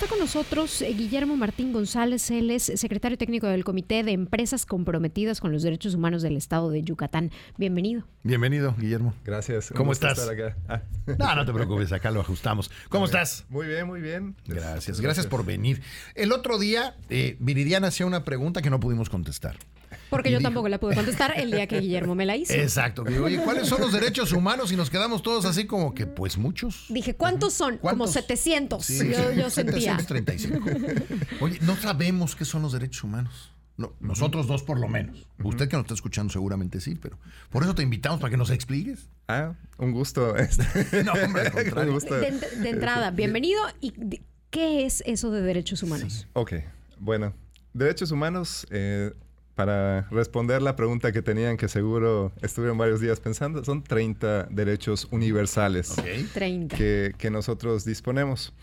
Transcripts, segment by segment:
está con nosotros eh, Guillermo Martín González, él es secretario técnico del Comité de Empresas Comprometidas con los Derechos Humanos del Estado de Yucatán. Bienvenido. Bienvenido, Guillermo. Gracias. ¿Cómo estás? Ah. No, no te preocupes, acá lo ajustamos. ¿Cómo estás? Muy bien, muy bien. Gracias, gracias, por venir. El otro día, eh, Viridiana hacía una pregunta que no pudimos contestar. Porque yo tampoco la pude contestar el día que Guillermo me la hizo. Exacto. Oye, ¿cuáles son los derechos humanos? Y nos quedamos todos así como que, pues muchos. Dije, ¿cuántos son? Como 700. yo, yo sentía. 735. Oye, no sabemos qué son los derechos humanos. No, nosotros dos por lo menos. Usted que nos está escuchando seguramente sí, pero por eso te invitamos para que nos expliques. Ah, un gusto. no, hombre, un gusto. De, de, entrada, bienvenido. ¿Y qué es eso de derechos humanos? Ok, bueno, derechos humanos eh, para responder la pregunta que tenían, que seguro estuvieron varios días pensando, son 30 derechos universales 30. Que, que, nosotros disponemos.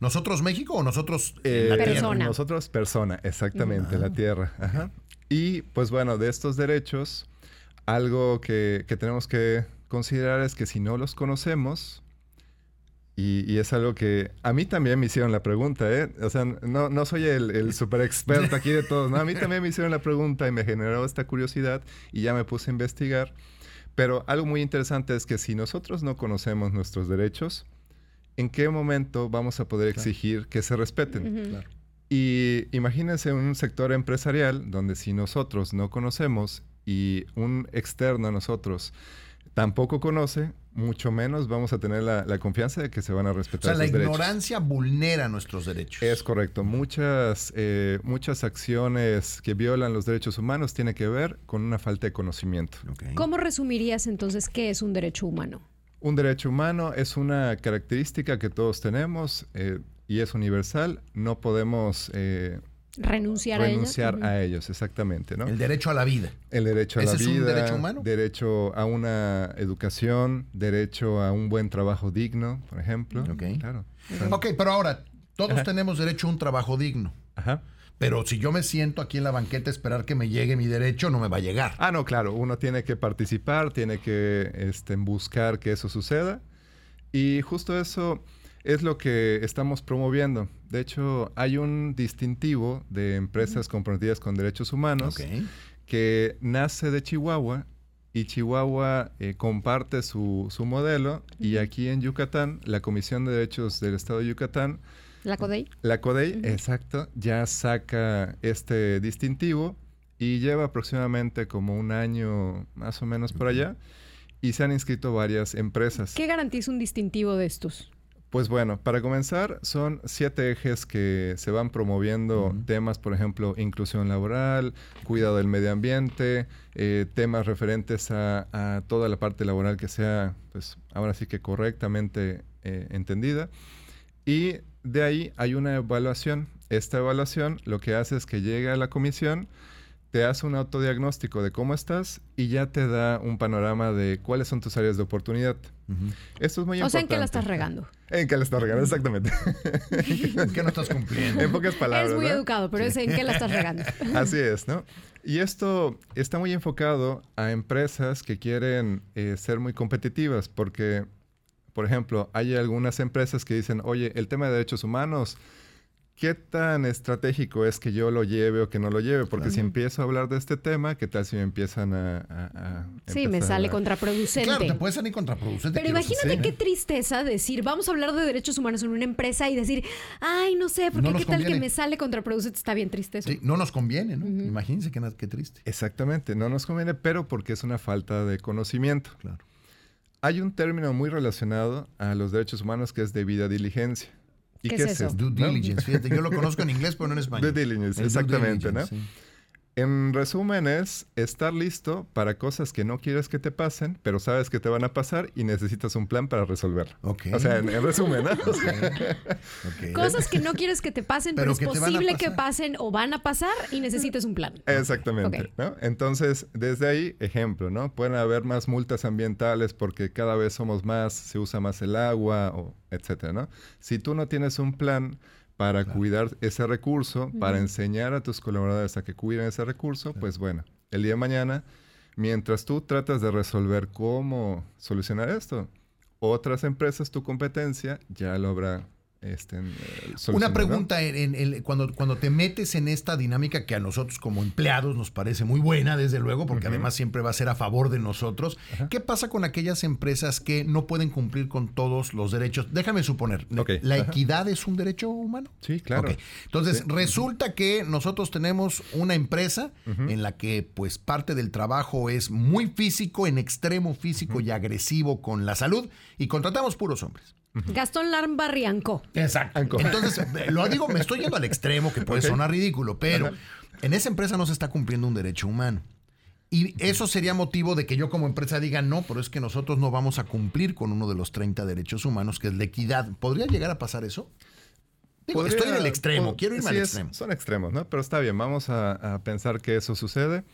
¿Nosotros México o nosotros eh, la persona? Nosotros persona, exactamente, la tierra. Ajá. Y pues bueno, de estos derechos, algo que, que tenemos que considerar es que si no los conocemos, y, es algo que a mí también me hicieron la pregunta, ¿eh? O sea, no, no soy el, el super experto aquí de todos, ¿no? A mí también me hicieron la pregunta y me generó esta curiosidad y ya me puse a investigar. Pero algo muy interesante es que si nosotros no conocemos nuestros derechos, ¿en qué momento vamos a poder exigir que se respeten? Y imagínense un sector empresarial donde si nosotros no conocemos y un externo a nosotros tampoco conoce, mucho menos vamos a tener la, confianza de que se van a respetar. O sea, la ignorancia vulnera nuestros derechos. Es correcto. Muchas, eh, muchas acciones que violan los derechos humanos tienen que ver con una falta de conocimiento. ¿Cómo resumirías entonces qué es un derecho humano? Un derecho humano es una característica que todos tenemos eh, y es universal. No podemos eh, Renunciar, a, ellos, exactamente, ¿no? El derecho a la vida. El derecho a la vida. es un derecho humano? Derecho a una educación, derecho a un buen trabajo digno, por ejemplo. Ok. Claro. Ok, pero ahora, todos tenemos derecho a un trabajo digno. Ajá. Pero si yo me siento aquí en la banqueta a esperar que me llegue mi derecho, no me va a llegar. Ah, no, claro. Uno tiene que participar, tiene que este, buscar que eso suceda. Y justo eso es lo que estamos promoviendo. De hecho, hay un distintivo de empresas comprometidas con derechos humanos que nace de Chihuahua y Chihuahua eh, comparte su, modelo y aquí en Yucatán, la Comisión de Derechos del Estado de Yucatán, la CODEI. La CODEI, exacto, ya saca este distintivo y lleva aproximadamente como un año más o menos por allá y se han inscrito varias empresas. ¿Qué garantiza un distintivo de estos? Pues bueno, para comenzar, son siete ejes que se van promoviendo temas, por ejemplo, inclusión laboral, cuidado del medio ambiente, eh, temas referentes a, toda la parte laboral que sea, pues ahora sí que correctamente eh, entendida. Y de ahí hay una evaluación. Esta evaluación lo que hace es que llega a la comisión, te hace un autodiagnóstico de cómo estás y ya te da un panorama de cuáles son tus áreas de oportunidad. Esto es muy importante. O sea, ¿en qué la estás regando? En qué la estás regando, exactamente. ¿En qué no estás cumpliendo? En pocas palabras. Es muy educado, pero es en qué la estás regando. Así es, ¿no? Y esto está muy enfocado a empresas que quieren eh, ser muy competitivas porque, por ejemplo, hay algunas empresas que dicen, oye, el tema de derechos humanos ¿Qué tan estratégico es que yo lo lleve o que no lo lleve? Porque si empiezo a hablar de este tema, ¿qué tal si me empiezan a... sí, me sale contraproducente. Claro, te puede salir contraproducente. Pero imagínate qué tristeza decir, vamos a hablar de derechos humanos en una empresa y decir, ay, no sé, porque qué tal que me sale contraproducente, está bien triste eso. Sí, no nos conviene, ¿no? Imagínense qué, qué triste. Exactamente, no nos conviene, pero porque es una falta de conocimiento. Claro. Hay un término muy relacionado a los derechos humanos que es debida diligencia. ¿Y qué, es, eso? Due diligence. Fíjate, yo lo conozco en inglés, pero no en español. Due diligence, exactamente, ¿no? En resumen es estar listo para cosas que no quieres que te pasen, pero sabes que te van a pasar y necesitas un plan para resolverlo. Okay. O sea, en, resumen, ¿no? Cosas que no quieres que te pasen, pero, es posible que pasen o van a pasar y necesitas un plan. Exactamente. ¿no? Entonces, desde ahí, ejemplo, ¿no? Pueden haber más multas ambientales porque cada vez somos más, se usa más el agua, o etcétera, ¿no? Si tú no tienes un plan para cuidar ese recurso, para enseñar a tus colaboradores a que cuiden ese recurso, pues bueno, el día de mañana, mientras tú tratas de resolver cómo solucionar esto, otras empresas, tu competencia, ya lo habrá este, Una pregunta, en, cuando, cuando te metes en esta dinámica que a nosotros como empleados nos parece muy buena, desde luego, porque además siempre va a ser a favor de nosotros, ¿qué pasa con aquellas empresas que no pueden cumplir con todos los derechos? Déjame suponer, ¿la equidad es un derecho humano? Sí, claro. Entonces, resulta que nosotros tenemos una empresa en la que pues parte del trabajo es muy físico, en extremo físico y agresivo con la salud, y contratamos puros hombres. Gastón Larmbarrianco. Exacto. Entonces, eh, lo digo, me estoy yendo al extremo, que puede sonar ridículo, pero en esa empresa no se está cumpliendo un derecho humano. Y eso sería motivo de que yo como empresa diga, no, pero es que nosotros no vamos a cumplir con uno de los 30 derechos humanos, que es la equidad. ¿Podría llegar a pasar eso? estoy en el extremo, quiero irme al extremo. son extremos, ¿no? Pero está bien, vamos a, pensar que eso sucede.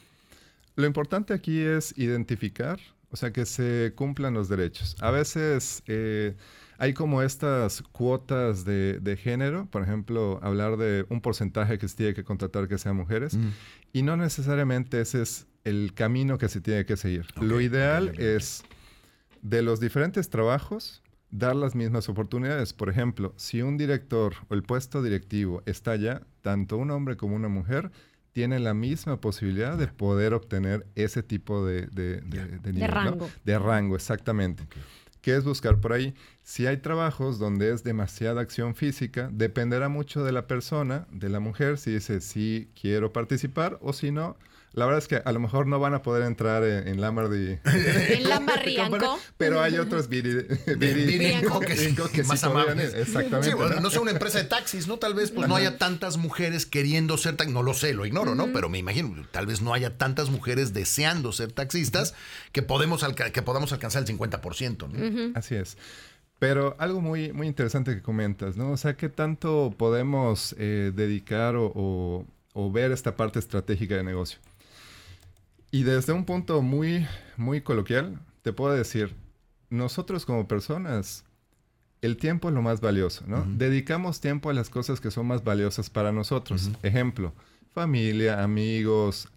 Lo importante aquí es identificar, o sea, que se cumplan los derechos. A veces... Eh, hay como estas cuotas de, género, por ejemplo, hablar de un porcentaje que se tiene que contratar que sean mujeres, mm. y no necesariamente ese es el camino que se tiene que seguir. Lo ideal es de los diferentes trabajos dar las mismas oportunidades. Por ejemplo, si un director o el puesto directivo está allá, tanto un hombre como una mujer tienen la misma posibilidad de poder obtener ese tipo de, de, de, rango. De rango, exactamente. ¿Qué es buscar por ahí? Si hay trabajos donde es demasiada acción física, dependerá mucho de la persona, de la mujer, si dice sí quiero participar o si no, la verdad es que a lo mejor no van a poder entrar en, en Lambardi. En Lambarrianco. Pero hay otros viri, que, que, más amables. Exactamente. Sí, bueno, no sé, una empresa de taxis, ¿no? Tal vez pues no haya tantas mujeres queriendo ser taxistas. No lo sé, lo ignoro, ¿no? Pero me imagino, tal vez no haya tantas mujeres deseando ser taxistas que, podemos que podamos alcanzar el 50%, ¿no? Así es. Pero algo muy, muy interesante que comentas, ¿no? O sea, ¿qué tanto podemos eh, dedicar o ver esta parte estratégica de negocio? Y desde un punto muy, muy coloquial, te puedo decir, nosotros como personas, el tiempo es lo más valioso, ¿no? Dedicamos tiempo a las cosas que son más valiosas para nosotros. Ejemplo, familia, amigos,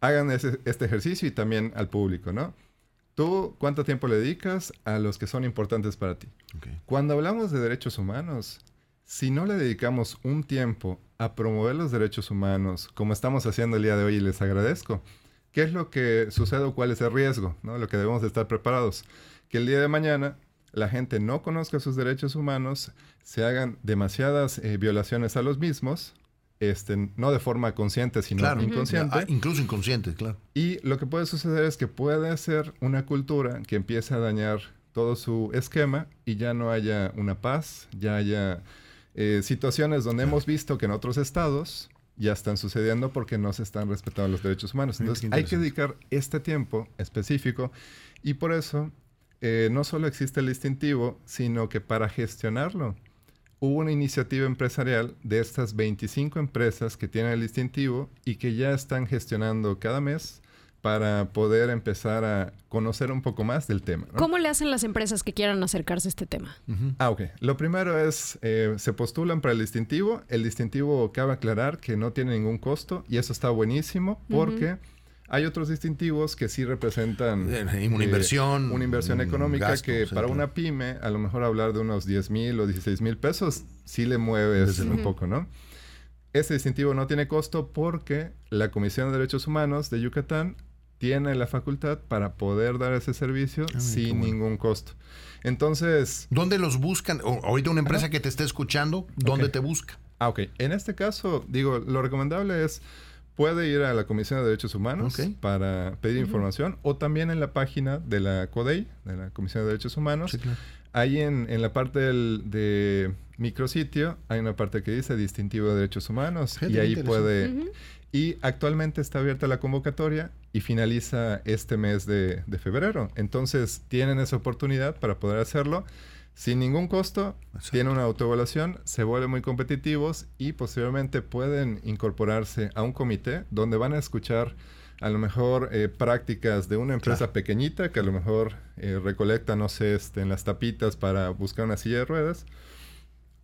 hagan este ejercicio y también al público, ¿no? ¿Tú cuánto tiempo le dedicas a los que son importantes para ti? Cuando hablamos de derechos humanos, si no le dedicamos un tiempo a promover los derechos humanos, como estamos haciendo el día de hoy y les agradezco, ¿Qué es lo que sucede o cuál es el riesgo? ¿no? Lo que debemos de estar preparados. Que el día de mañana la gente no conozca sus derechos humanos, se hagan demasiadas eh, violaciones a los mismos, este, no de forma consciente, sino inconsciente. Ah, incluso inconsciente, claro. Y lo que puede suceder es que puede ser una cultura que empiece a dañar todo su esquema y ya no haya una paz, ya haya eh, situaciones donde hemos visto que en otros estados ya están sucediendo porque no se están respetando los derechos humanos. Entonces hay que dedicar este tiempo específico y por eso eh, no solo existe el distintivo, sino que para gestionarlo hubo una iniciativa empresarial de estas 25 empresas que tienen el distintivo y que ya están gestionando cada mes para poder empezar a conocer un poco más del tema. ¿Cómo le hacen las empresas que quieran acercarse a este tema? Ah, ok. Lo primero es, eh, se postulan para el distintivo. El distintivo cabe aclarar que no tiene ningún costo y eso está buenísimo porque... Hay otros distintivos que sí representan eh, una inversión. Una inversión económica que para una pyme, a lo mejor hablar de unos 10 mil o 16 mil pesos, sí le mueves un poco, ¿no? Ese distintivo no tiene costo porque la Comisión de Derechos Humanos de Yucatán tiene la facultad para poder dar ese servicio sin ningún costo. Entonces... ¿Dónde los buscan? O, ahorita una empresa que te esté escuchando, ¿dónde te busca? Ah, ok. En este caso, digo, lo recomendable es puede ir a la Comisión de Derechos Humanos para pedir información o también en la página de la CODEI, de la Comisión de Derechos Humanos. Ahí en, la parte del, de micrositio hay una parte que dice distintivo de derechos humanos y ahí puede... Y actualmente está abierta la convocatoria y finaliza este mes de, febrero. Entonces tienen esa oportunidad para poder hacerlo sin ningún costo. Tienen una autoevaluación, se vuelven muy competitivos y posteriormente pueden incorporarse a un comité donde van a escuchar a lo mejor eh, prácticas de una empresa pequeñita que a lo mejor eh, recolecta, no sé, este, en las tapitas para buscar una silla de ruedas.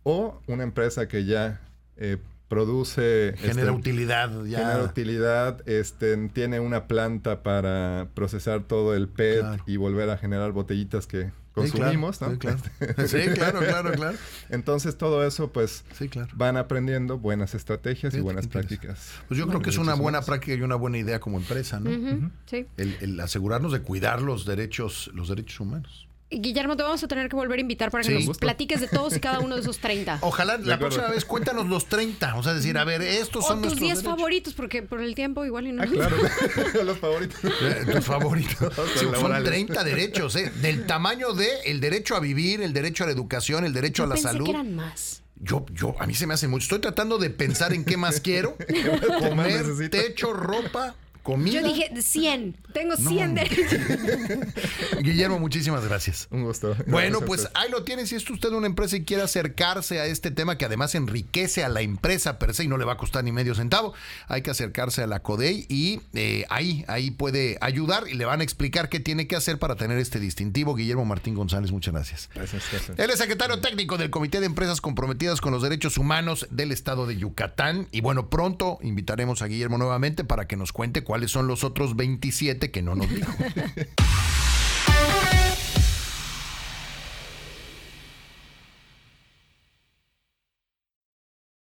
O una empresa que ya eh, produce... Genera este, utilidad ya. Genera utilidad, este, tiene una planta para procesar todo el PET y volver a generar botellitas que consumimos, ¿no? Sí claro. sí, claro, claro, claro. Entonces todo eso, pues, sí, claro. van aprendiendo buenas estrategias y buenas prácticas. Pues yo creo que es una buena práctica y una buena idea como empresa, ¿no? Sí. El, el asegurarnos de cuidar los derechos, los derechos humanos. Guillermo, te vamos a tener que volver a invitar para que nos platiques de todos y cada uno de esos 30. Ojalá la próxima vez cuéntanos los 30. O sea, decir, a ver, estos son tus 10 favoritos, porque por el tiempo igual y no. Ah, claro, los favoritos. Eh, tus favoritos. son 30 derechos, ¿eh? Del tamaño de el derecho a vivir, el derecho a la educación, el derecho Yo a la pensé salud. Que eran más. Yo, yo, a mí se me hace mucho. Estoy tratando de pensar en qué más quiero. Comer, techo, ropa, comida. Yo dije 100. Tengo 100 no. derechos. Guillermo, muchísimas gracias. Un gusto. Bueno, pues ahí lo tiene. Si es usted una empresa y quiere acercarse a este tema que además enriquece a la empresa per se y no le va a costar ni medio centavo, hay que acercarse a la CODEI y eh, ahí, ahí puede ayudar y le van a explicar qué tiene que hacer para tener este distintivo. Guillermo Martín González, muchas gracias. Gracias, gracias. Él es secretario técnico del Comité de Empresas Comprometidas con los Derechos Humanos del Estado de Yucatán. Y bueno, pronto invitaremos a Guillermo nuevamente para que nos cuente cuáles son los otros 27 que no nos dijo.